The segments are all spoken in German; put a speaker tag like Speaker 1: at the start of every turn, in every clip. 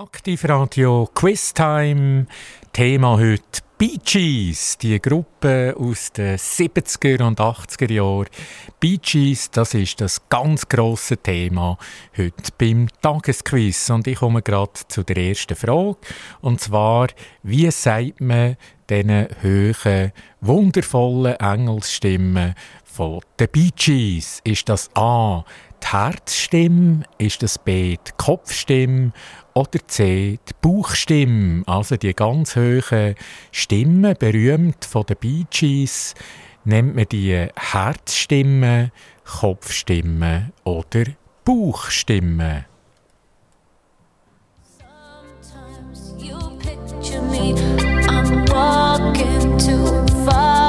Speaker 1: Aktivradio Quiztime. Thema heute Bee Gees, die Gruppe aus den 70er und 80er Jahren. Bee Gees, das ist das ganz grosse Thema heute beim Tagesquiz. Und ich komme gerade zu der ersten Frage. Und zwar, wie sagt man diesen hohen, wundervollen Engelsstimmen von den Bee Gees? Ist das A, die Herzstimme? Ist das B, die Kopfstimme? Oder C, die Bauchstimme, also die ganz hohen Stimmen, berühmt von den Bee Gees, nennt man die Herzstimme, Kopfstimme oder Bauchstimme. Sometimes you picture me, I'm walking too far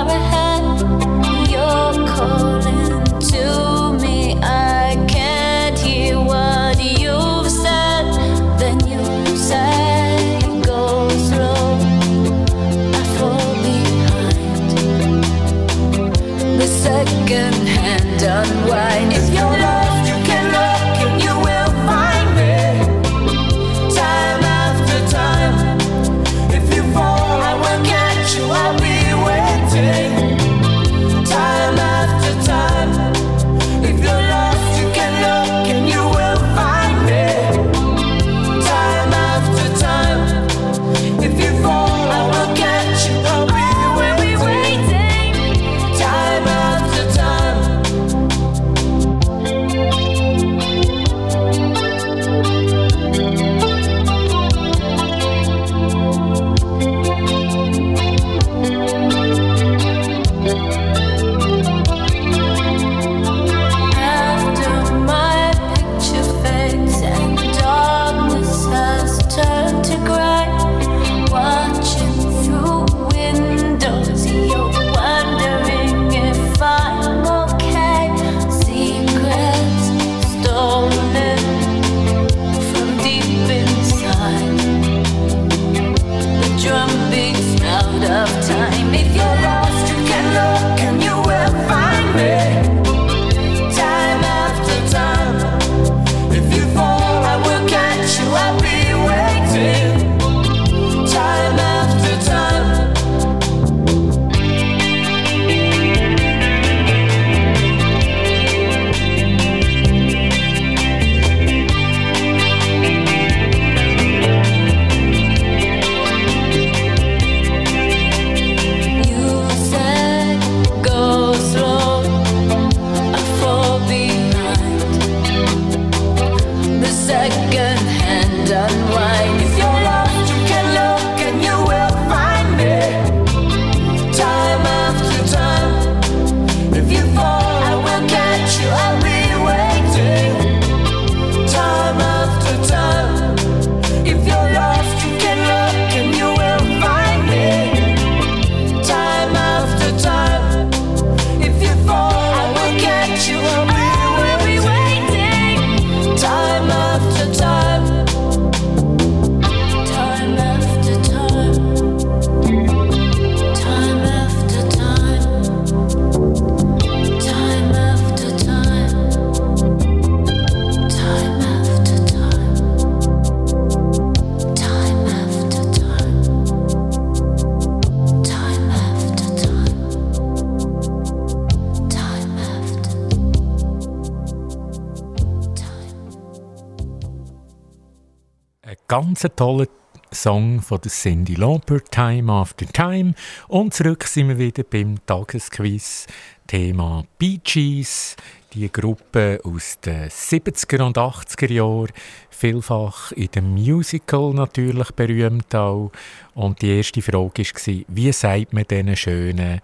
Speaker 1: ganz toller Song von der Cindy Lauper, Time After Time. Und zurück sind wir wieder beim Tagesquiz. Thema Bee Gees, die Gruppe aus den 70er und 80er Jahren. Vielfach in dem Musical natürlich berühmt auch. Und die erste Frage war, wie sagt man diesen schönen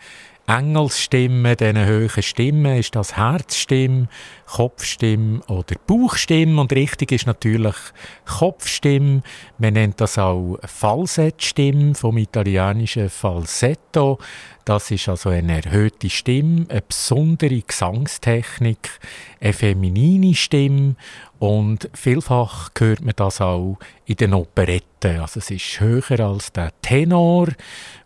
Speaker 1: Engelsstimmen, diesen hohen Stimmen, ist das Herzstimme, Kopfstimme oder Bauchstimme? Und richtig ist natürlich Kopfstimme. Man nennt das auch Falsettstimme vom italienischen Falsetto. Das ist also eine erhöhte Stimme, eine besondere Gesangstechnik, eine feminine Stimme und vielfach hört man das auch in den Operetten. Also es ist höher als der Tenor,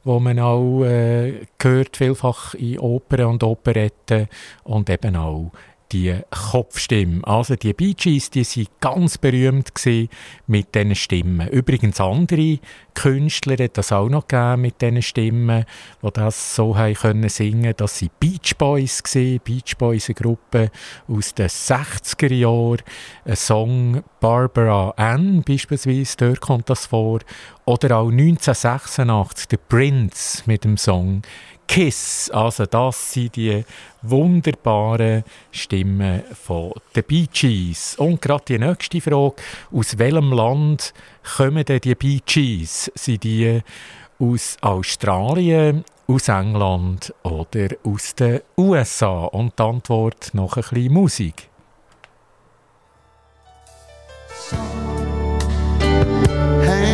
Speaker 1: wo man auch äh, hört vielfach in Opern und Operetten und eben auch
Speaker 2: die Kopfstimme. Also die Bee Gees, die sind ganz berühmt mit diesen Stimmen. Übrigens andere Künstler hat das auch noch gegeben mit diesen Stimmen, die das so haben können singen. Das sind Beach Boys gewesen. Beach Boys, eine Gruppe aus den 60er Jahren. Ein Song Barbara Ann beispielsweise, dort kommt das vor. Oder auch 1986 der Prince mit dem Song Kiss. Also das sind die wunderbaren Stimmen von den Bee Gees. Und gerade die nächste Frage, aus welchem Land kommen denn die Bee Gees? Sind die aus Australien, aus England oder aus den USA? Und die Antwort noch ein bisschen Musik.
Speaker 3: looking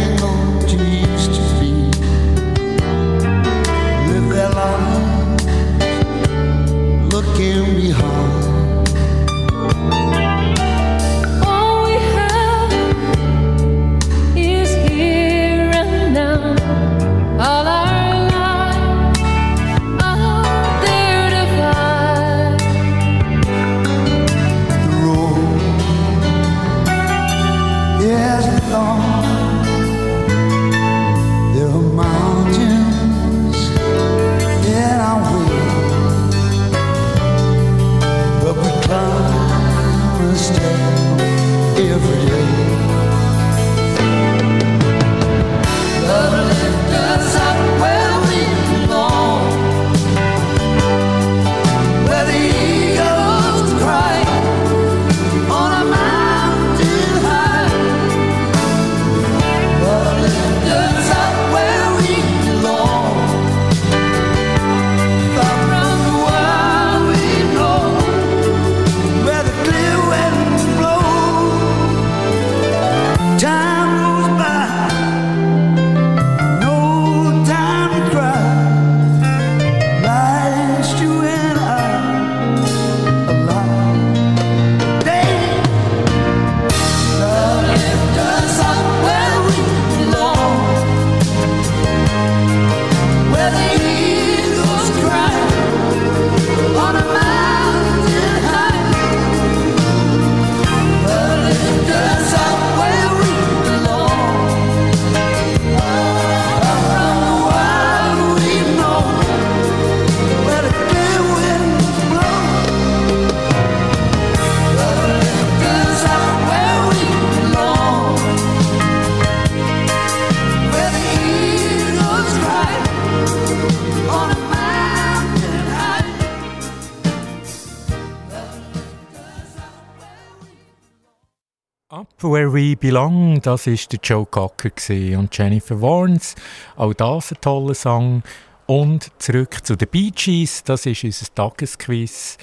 Speaker 2: We Belong, das ist der Joe Cocker und Jennifer Warnes. Auch das ein toller Song. Und zurück zu den Bee Gees, das ist unser Tagesquiz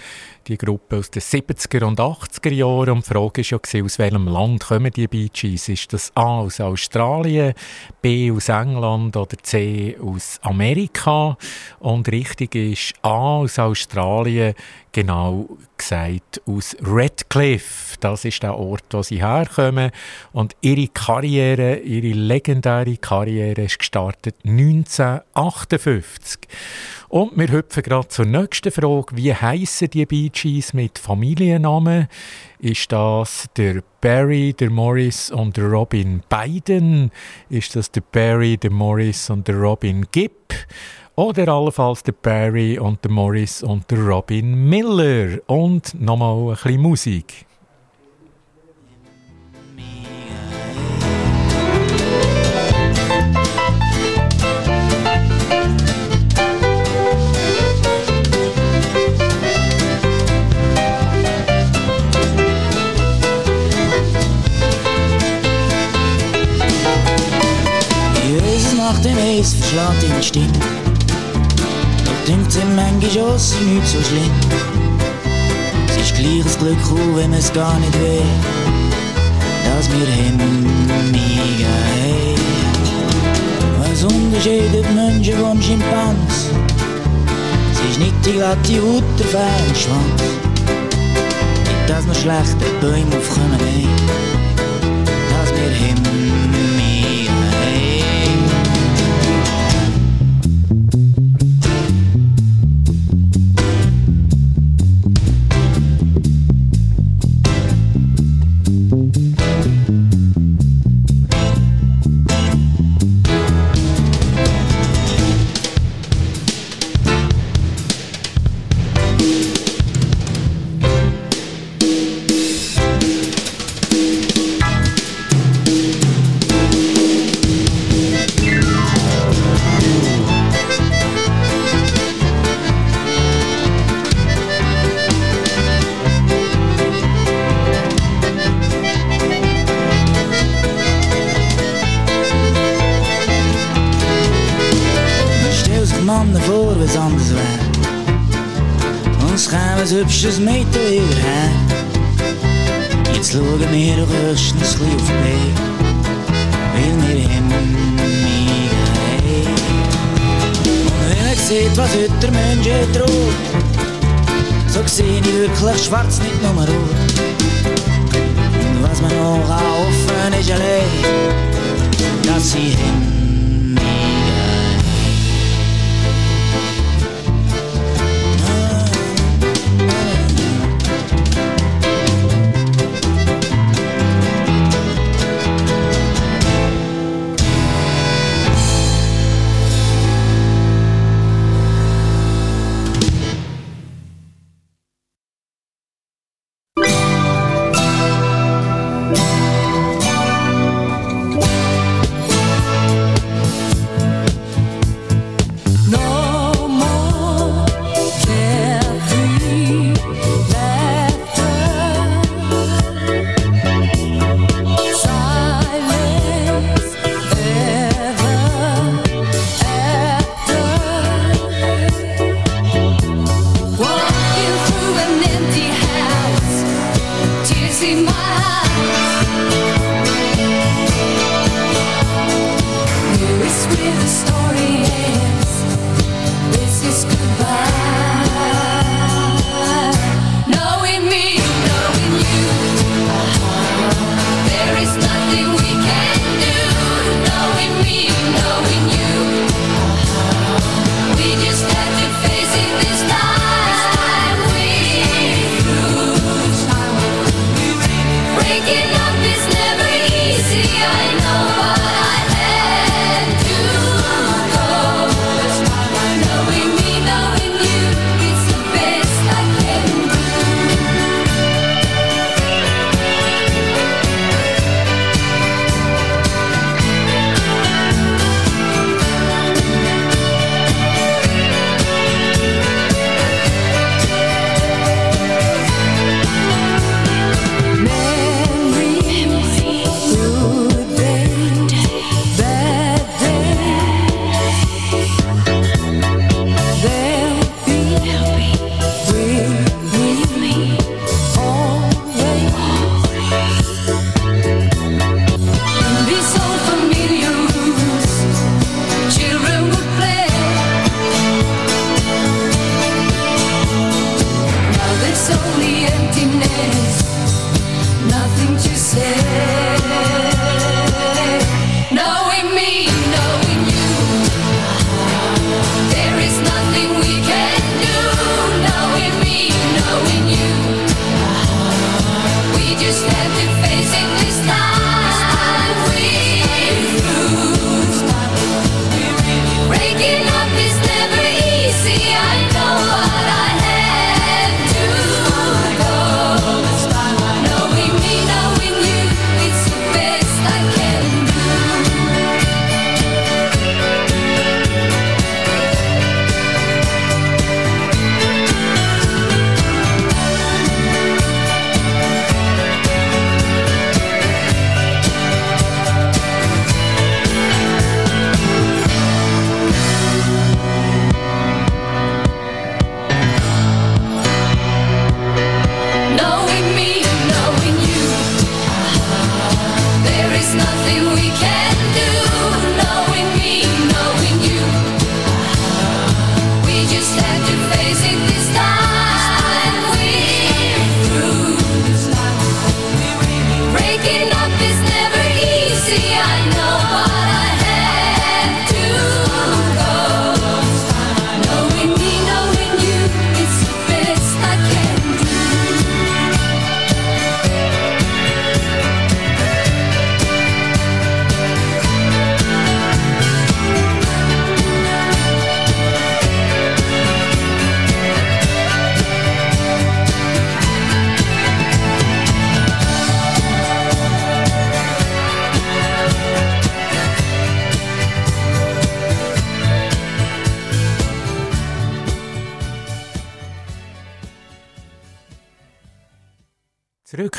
Speaker 2: die Gruppe aus den 70er und 80er Jahren. Und die Frage war ja, aus welchem Land kommen die Bee Gees? Ist das A aus Australien, B aus England oder C aus Amerika? Und richtig ist A aus Australien, genau gesagt aus Redcliffe. Das ist der Ort, wo sie herkommen. Und ihre Karriere, ihre legendäre Karriere ist gestartet 1958. Und wir hüpfen gerade zur nächsten Frage. Wie heißen die Bee Gees mit Familiennamen? Ist das der Barry, der Morris und der Robin Biden? Ist das der Barry, der Morris und der Robin Gibb? Oder allenfalls der Barry und der Morris und der Robin Miller? Und nochmal ein bisschen Musik.
Speaker 4: Ihn die Stimme. Doch denkt ihm manchmal auch, sie nicht so schlimm. Es ist gleich ein Glück, auch wenn es gar nicht will, dass wir haben. Was unterscheidet Menschen von Schimpans? Es ist nicht die glatte Haut, der feine Schwanz. Nicht, dass wir schlechte Bäume aufkommen haben, alles anders wäre. Und es käme ein hübsches Mädchen her. Jetzt schauen wir doch höchstens ein auf B, weil wir hemmigen Und wenn man sieht, was heute der Mensch droht, so sehe ich wirklich schwarz, nicht nur rot. Und was man noch offen ist allein, dass sie hemmigen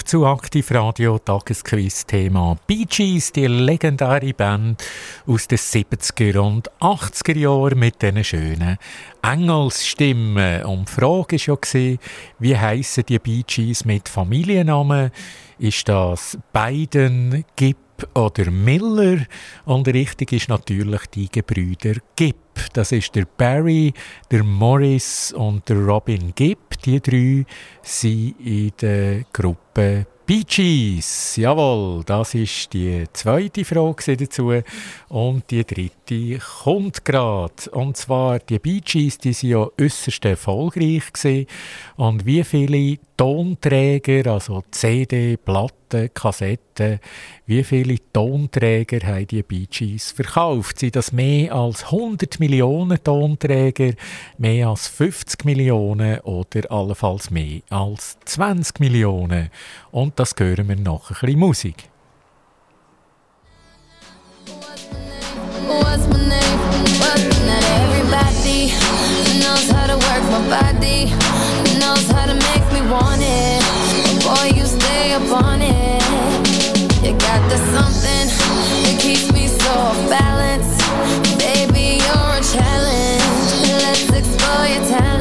Speaker 5: zu Aktivradio Tagesquiz-Thema Bee Gees, die legendäre Band aus den 70er und 80er Jahren mit diesen schönen Engelsstimmen. Und die Frage war ja, wie heissen die Bee Gees mit Familiennamen? Ist das Biden, Gibb oder Miller? Und richtig ist natürlich die Gebrüder Gibb. Das ist der Barry, der Morris und der Robin Gibb. Die drei sind in der Gruppe Bee Gees. Jawohl, das ist die zweite Frage dazu. Und die dritte kommt gerade. Und zwar, die Bee Gees, die sind ja äußerst erfolgreich gewesen. Und wie viele Tonträger, also CD, Platten, Kassetten, wie viele Tonträger haben die Bee Gees verkauft? Sind das mehr als 100 Millionen Tonträger, mehr als 50 Millionen oder allenfalls mehr als 20 Millionen? Und das hören wir nach ein bisschen Musik. What's my name? What's my name? Everybody knows how to work my body, knows how to make me want it. Boy, you stay up on it. You got the something that keeps me so balance. Baby, you're a challenge. Let's explore your talent.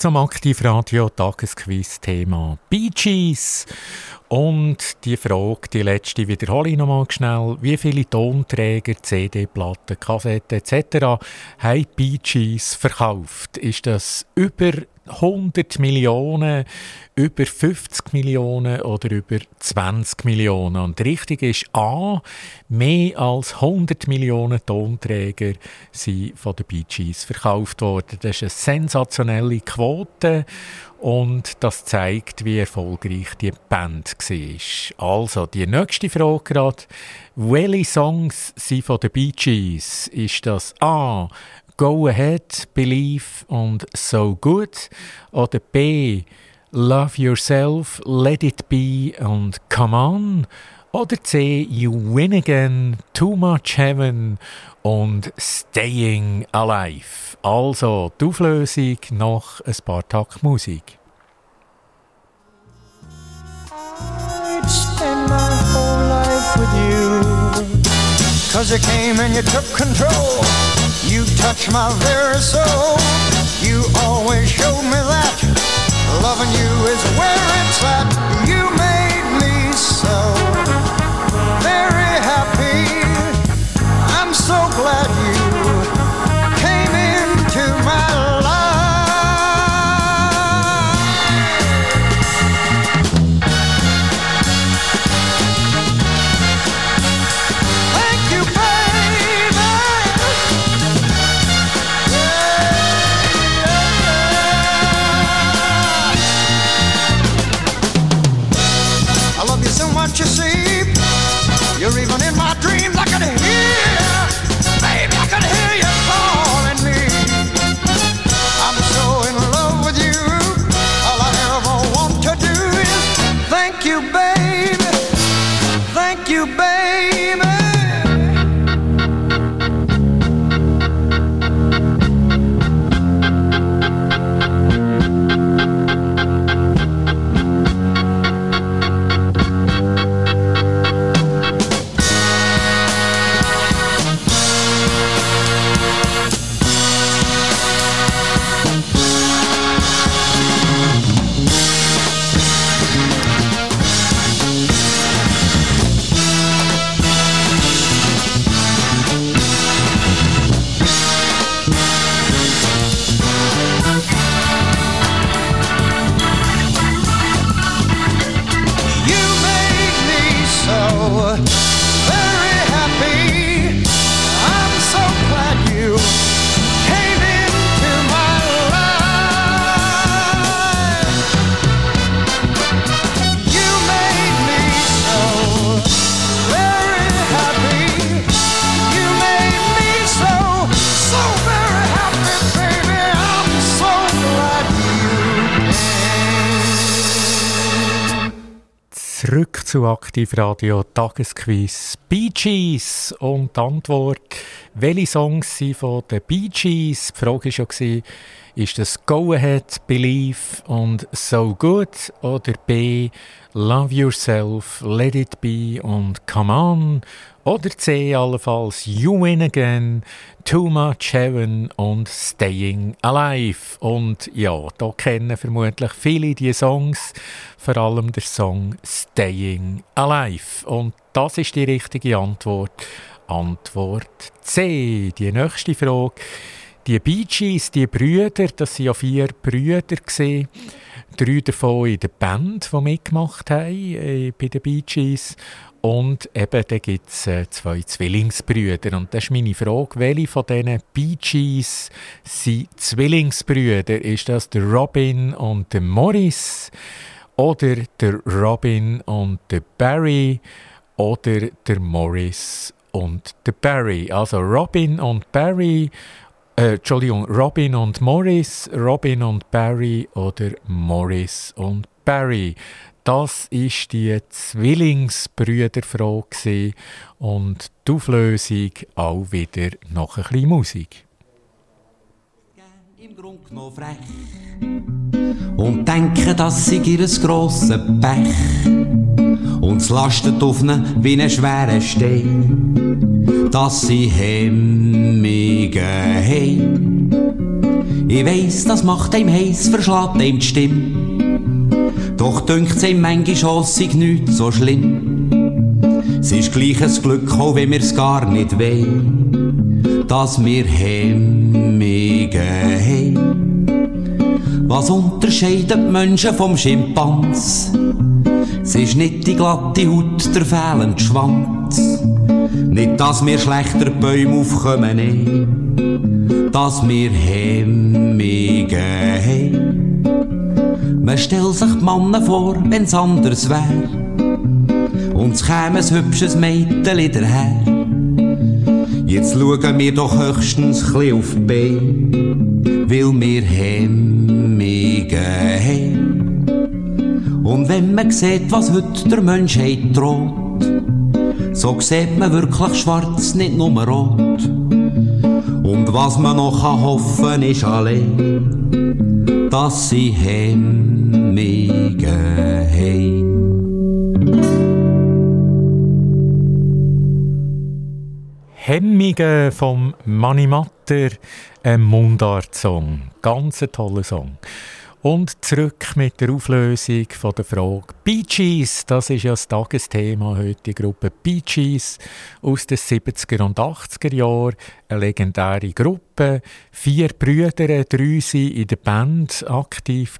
Speaker 5: Zum Aktivradio Tagesquiz-Thema Bee Gees. Und die Frage, die letzte, wiederhole ich nochmal schnell. Wie viele Tonträger, CD-Platten, Kassetten etc. haben Bee Gees verkauft? Ist das über
Speaker 2: 100 Millionen, über 50 Millionen oder über 20 Millionen. Und richtig ist A, mehr als 100 Millionen Tonträger sind von den Bee Gees verkauft worden. Das ist eine sensationelle Quote und das zeigt, wie erfolgreich die Band war. Also, die nächste Frage gerade. Welche Songs sind von den Bee Gees? Ist das A. Go Ahead, Believe und So Good? Oder B. Love Yourself, Let It Be und Come On? Oder C. You Win Again, Too Much Heaven und Staying Alive. Also die Auflösung nach ein paar Takt Musik.
Speaker 3: Cause you came and you took control. You touched my very soul. You always showed me that loving you is where it's at. You
Speaker 2: zu Aktivradio Tagesquiz Bee Gees und die Antwort, welche Songs sind von den Bee Gees? Die Frage war schon, ist das Go Ahead, Believe und So Good oder B, Love Yourself, Let It Be und Come On oder C allenfalls You Win Again, Too Much Heaven und Staying Alive. Und ja, da kennen vermutlich viele die Songs, vor allem der Song Staying Alive. Und das ist die richtige Antwort. Antwort C. Die nächste Frage. Die Bee Gees, die Brüder, das waren ja vier Brüder. Drei davon in der Band, die mitgemacht haben äh, bei den Bee Gees. Und eben, da gibt es äh, zwei Zwillingsbrüder. Und das ist meine Frage, welche von diesen Bee Gees sind Zwillingsbrüder? Ist das der Robin und der Morris? Oder der Robin und der Barry? Oder der Morris und der Barry? Also Robin und Barry, äh, Entschuldigung, Robin und Morris, Robin und Barry oder Morris und Barry. Das ist die Zwillingsbrüderfrage und die Auflösung auch wieder noch ein bisschen Musik.
Speaker 6: Grund genommen frech. Und denken, das sei ihr grosses Pech. Und es lastet auf ihnen wie ein schwerer Stein, dass sie Hemmungen haben. Ich weiss, das macht einem heiß, verschlägt einem die Stimme. Doch dünkt ihm manchmal sei nicht so schlimm. Es ist gleich ein Glück, auch wenn wir's gar nicht wollen, dass wir Hemmungen haben. Was unterscheidet Menschen vom Schimpans? Es ist nicht die glatte Haut, der fehlende Schwanz. Nicht, dass wir schlechter Bäume aufkommen, nee. Dass wir Hemmige haben. Man stellt sich die Männer vor, wenn's anders wär. Und es käme ein hübsches Mädchen daher. Jetzt schauen wir doch höchstens chli auf Beine, weil wir Hemmige haben. Und wenn man sieht, was heute der Menschheit droht, so sieht man wirklich schwarz, nicht nur rot. Und was man noch kann hoffen ist allein, dass sie Hemmige haben.
Speaker 2: Hemmige vom Mani Matter, ein Mundart-Song. Ganz ein toller Song. Und zurück mit der Auflösung von der Frage. Bee Gees, das ist ja das Tagesthema heute, die Gruppe. Bee Gees aus den 70er und 80er Jahren, eine legendäre Gruppe, vier Brüder, drei sind in der Band aktiv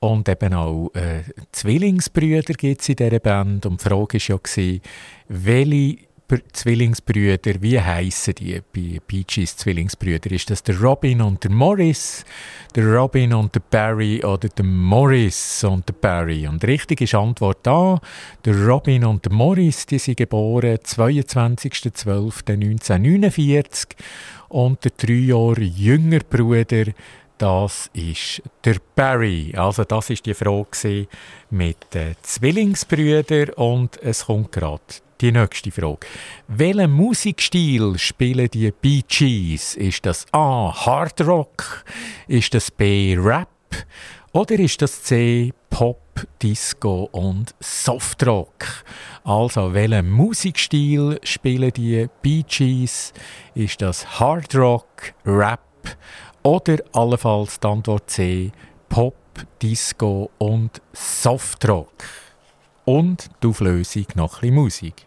Speaker 2: und eben auch äh, Zwillingsbrüder gibt es in dieser Band. Und die Frage war ja, welche Zwillingsbrüder, wie heißen die bei Bee Zwillingsbrüder? Ist das der Robin und der Morris, der Robin und der Barry oder der Morris und der Barry? Und richtig ist Antwort da. Der Robin und der Morris, die sind geboren 22.12.1949 und der drei Jahre jünger Bruder, das ist der Barry. Also das ist die Frage mit den Zwillingsbrüdern und es kommt gerade die nächste Frage. Welchen Musikstil spielen die Bee Gees? Ist das A. Hard Rock? Ist das B. Rap? Oder ist das C. Pop, Disco und Softrock? Also, welchen Musikstil spielen die Bee Gees? Ist das Hard Rock, Rap oder allenfalls die Antwort C. Pop, Disco und Softrock? Und die Auflösung noch ein bisschen Musik.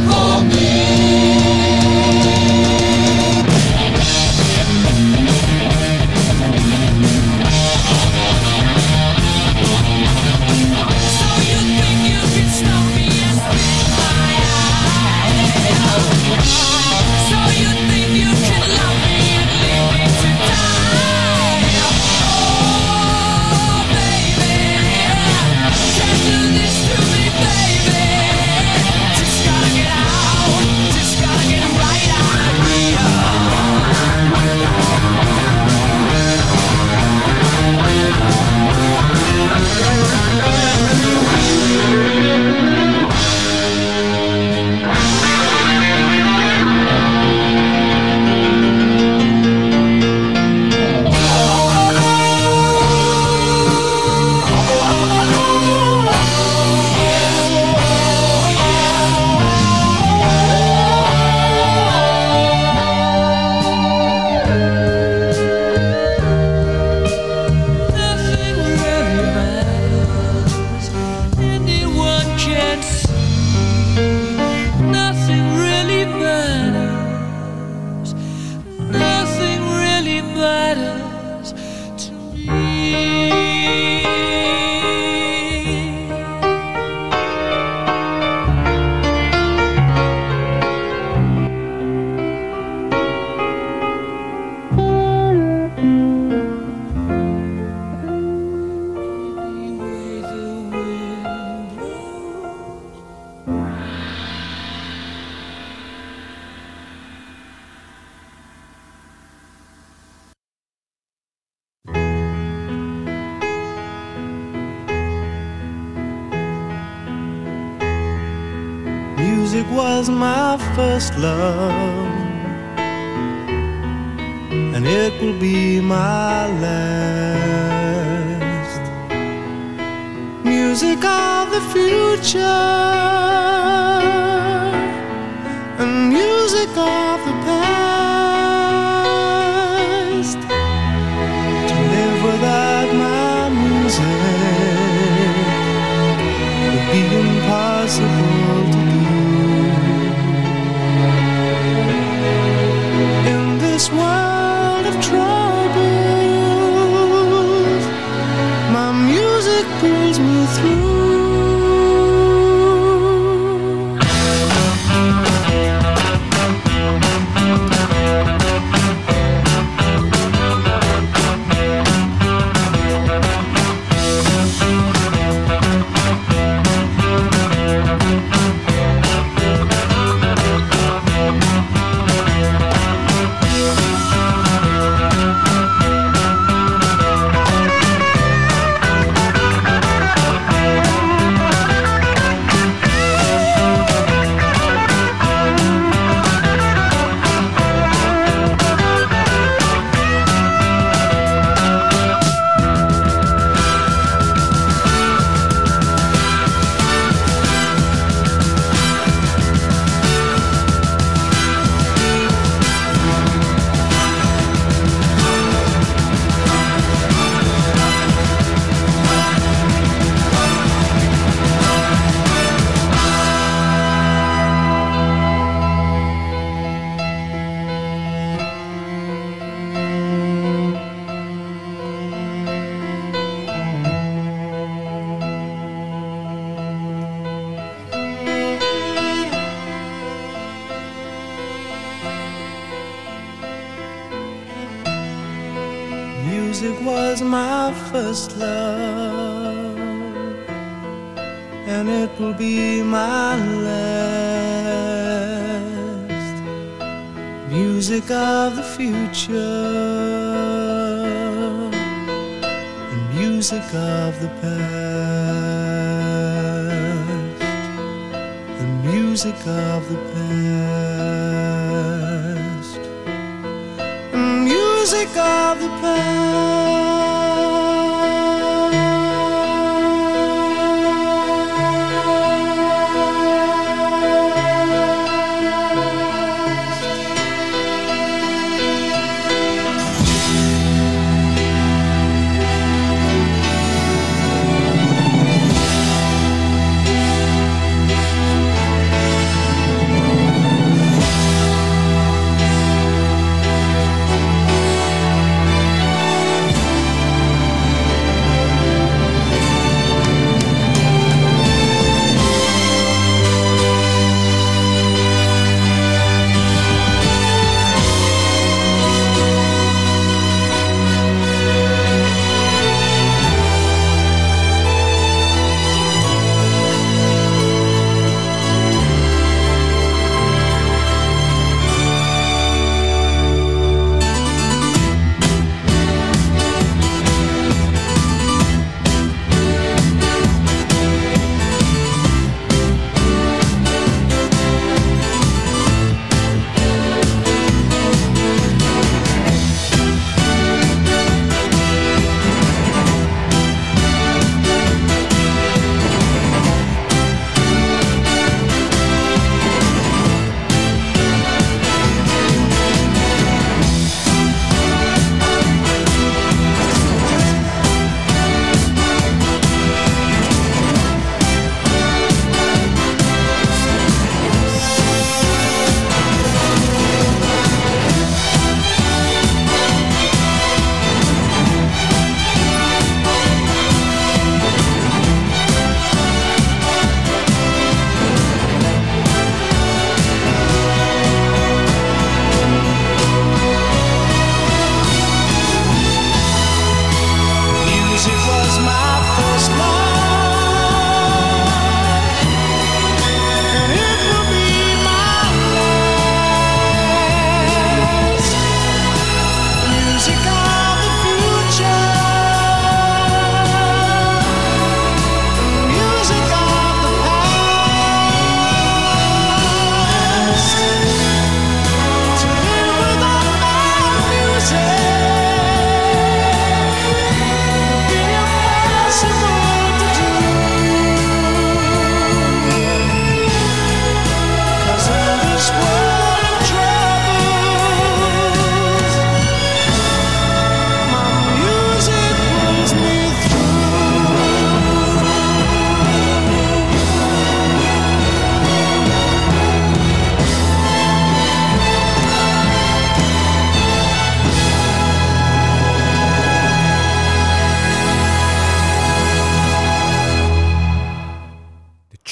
Speaker 7: my first love, and it will be my last. Music of the future, and music of the past.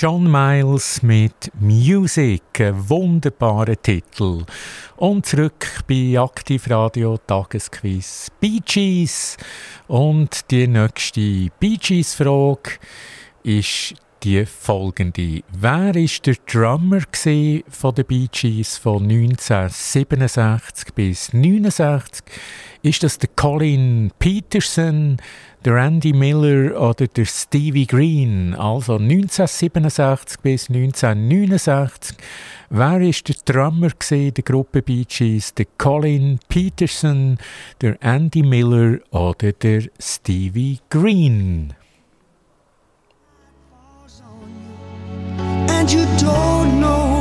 Speaker 2: John Miles mit Music, ein wunderbarer Titel. Und zurück bei Aktivradio Tagesquiz Bee Gees. Und die nächste Bee Gees Frage ist die folgende. Wer ist der Drummer von den Bee Gees von 1967 bis 1969? Ist das der Colin Peterson, der Andy Miller oder der Stevie Green? Also 1967 bis 1969. Wer ist der Drummer der Gruppe Bee Gees? Der Colin Peterson, der Andy Miller oder der Stevie Green?
Speaker 8: you don't know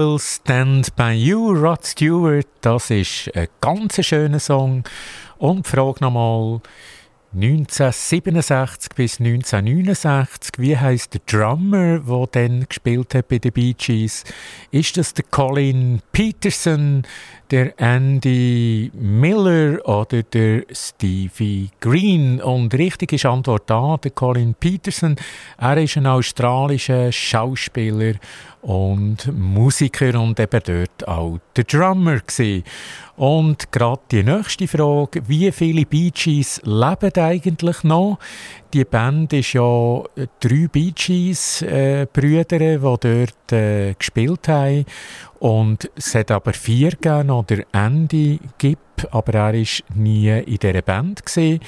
Speaker 2: Will Stand By You, Rod Stewart. Das ist ein ganz schöner Song. Und die Frage nochmal, 1967 bis 1969, wie heißt der Drummer, der dann gespielt hat bei den Bee Gees? Ist das der Colin Peterson? Der Andy Miller oder der Stevie Green? Und richtig ist Antwort A, der Colin Peterson. Er ist ein australischer Schauspieler und Musiker und eben dort auch der Drummer gewesen. Und gerade die nächste Frage, wie viele Bee Gees leben eigentlich noch? Die Band ist ja drei Bee Gees äh, Brüder, die dort äh, gespielt haben. Und es hat aber vier gegeben, oder Andy gibt aber er war nie in dieser Band. Gewesen.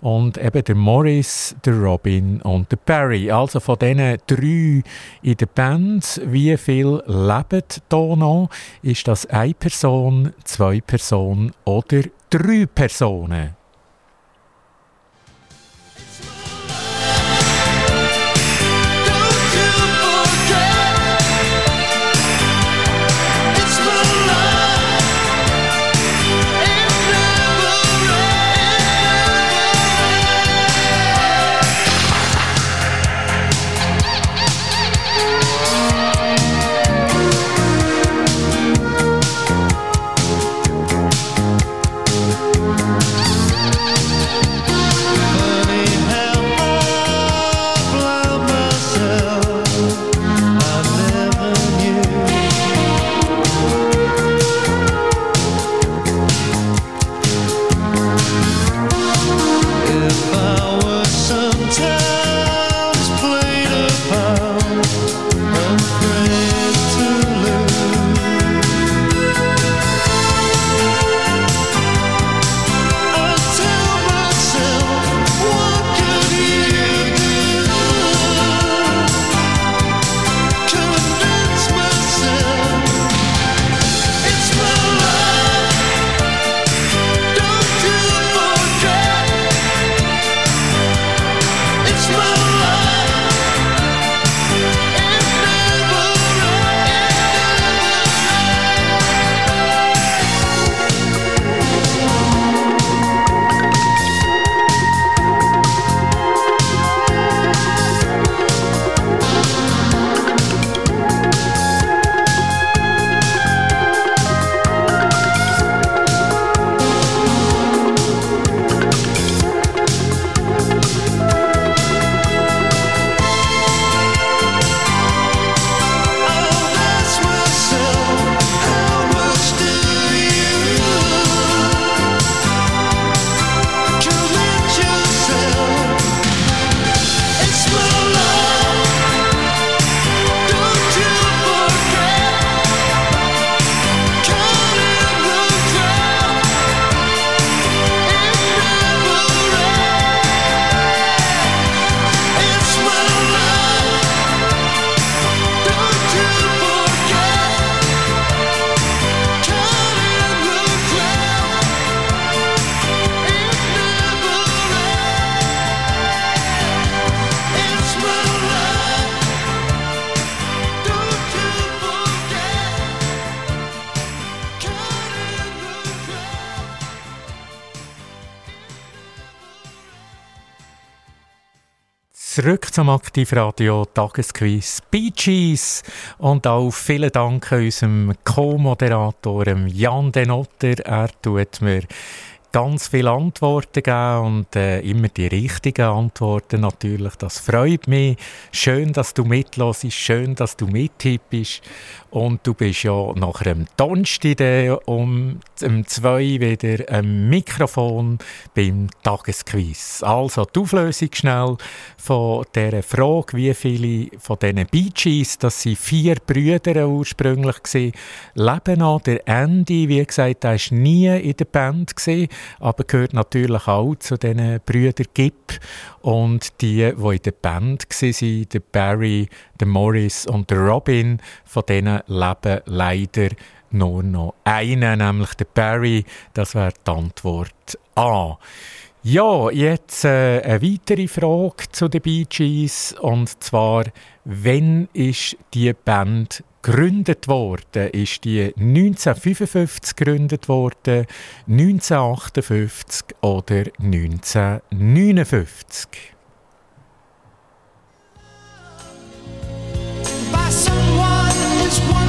Speaker 2: Und eben der Morris, der Robin und der Barry. Also von diesen drei in der Band, wie viel leben hier noch? Ist das eine Person, zwei Personen oder drei Personen? Zurück zum Aktivradio Tagesquiz Bee und auch vielen Dank unserem Co-Moderator Jan Denotter. Er tut mir ganz viele Antworten geben und äh, immer die richtigen Antworten natürlich. Das freut mich. Schön, dass du mitlässt, schön, dass du mittippst. Und du bist ja nach einem Donnerstag um, um zwei wieder am Mikrofon beim Tagesquiz. Also die Auflösung schnell von dieser Frage, wie viele von diesen Bee Gees, das sind vier Brüder ursprünglich gewesen, leben noch. Der Andy, wie gesagt, der war nie in der Band, gewesen, aber gehört natürlich auch zu diesen Brüdern Gibb. Und die, die in der Band waren, der Barry, der Morris und der Robin, von denen leben leider nur noch einer, nämlich der Barry. Das wäre die Antwort A. Ja, jetzt äh, eine weitere Frage zu den Bee Gees und zwar, wann ist die Band gegründet worden ist die 1955 gegründet worden, 1958 oder 1959.
Speaker 8: by is one.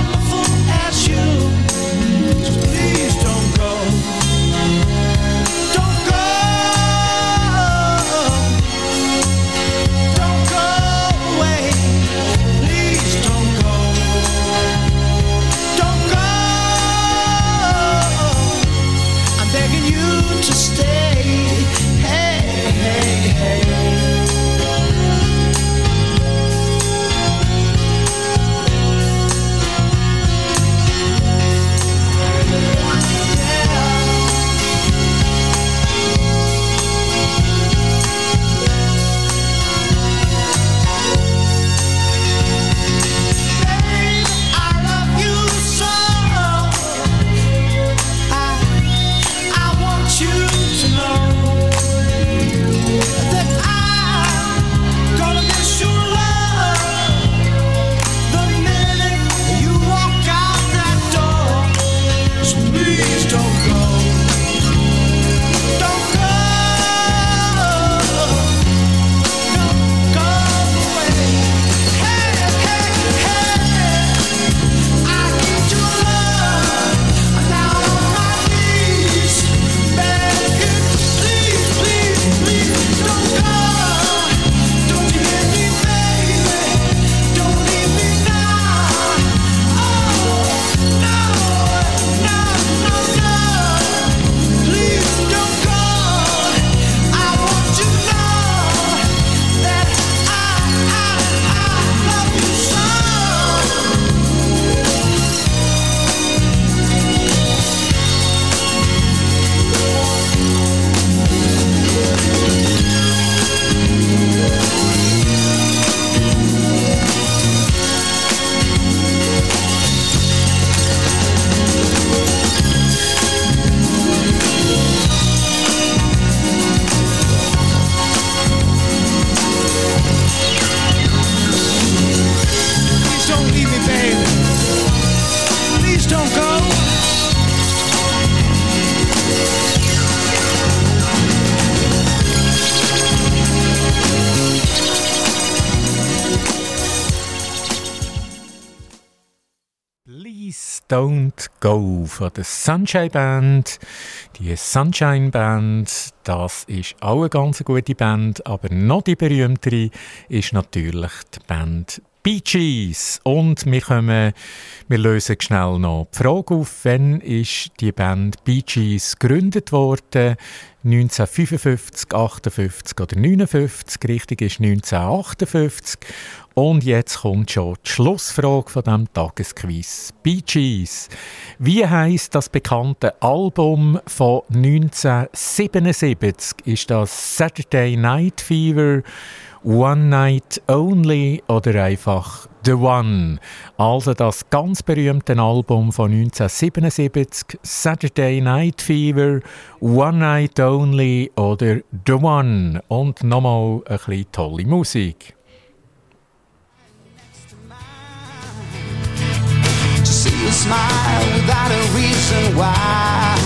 Speaker 8: Don't Go
Speaker 2: von der Sunshine Band. Die Sunshine Band, das ist auch eine ganz gute Band, aber noch die berühmtere ist natürlich die Band Bee Gees. Und wir, kommen, wir lösen schnell noch die Frage auf, wann ist die Band Bee Gees gegründet worden? 1955, 58 oder 59? Richtig ist 1958. Und jetzt kommt schon die Schlussfrage von diesem Tagesquiz. Bee Gees. Wie heisst das bekannte Album von 1977? Ist das Saturday Night Fever, One Night Only oder einfach The One? Also das ganz berühmte Album von 1977, Saturday Night Fever, One Night Only oder The One. Und nochmal ein bisschen tolle Musik.
Speaker 4: Smile without a reason why.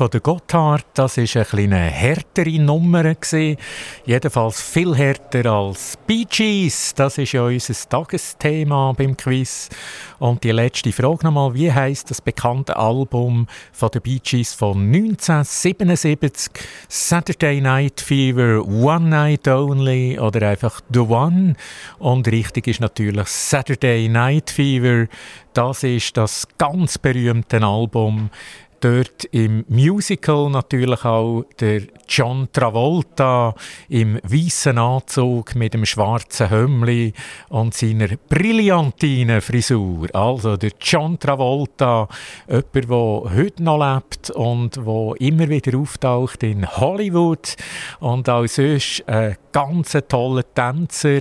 Speaker 2: Von der Gotthard, das ist eine kleine härtere Nummer. Jedenfalls viel härter als Bee Gees. Das ist ja unser Tagesthema beim Quiz. Und die letzte Frage nochmal, wie heißt das bekannte Album von der Bee Gees von 1977? Saturday Night Fever, One Night Only oder einfach The One? Und richtig ist natürlich Saturday Night Fever. Das ist das ganz berühmte Album Dort im Musical natürlich auch der John Travolta im weißen Anzug mit dem schwarzen Hömmli und seiner brillantinen Frisur. Also der John Travolta, jemand, der heute noch lebt und der immer wieder auftaucht in Hollywood und auch sonst ein ganz toller Tänzer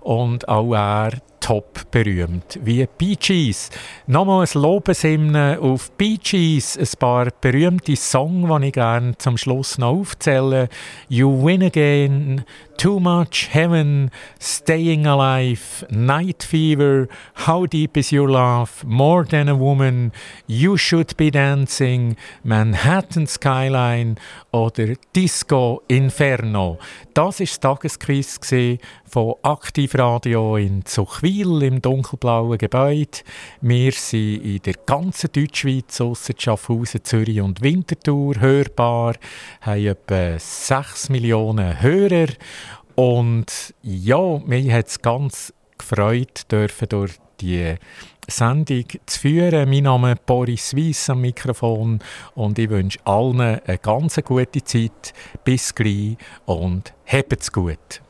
Speaker 2: und auch er top berühmt, wie Bee Gees. Nochmal ein Lobeshymne auf Bee Gees, ein paar berühmte Songs, die ich gerne zum Schluss noch aufzähle. You Win Again, Too Much Heaven, Staying Alive, Night Fever, How Deep Is Your Love, More Than a Woman, You Should Be Dancing, Manhattan Skyline oder Disco Inferno. Das das Tagesquiz von Aktivradio in Zuchwil im dunkelblauen Gebäude. Wir sind in der ganzen Deutschschweiz, ausser Schaffhausen, Zürich und Winterthur hörbar, haben etwa 6 Millionen Hörer und ja, mich hat es ganz gefreut, dürfen durch die Sendung zu führen. Mein Name ist Boris Weiss am Mikrofon und ich wünsche allen eine ganz gute Zeit. Bis gleich und habt's gut.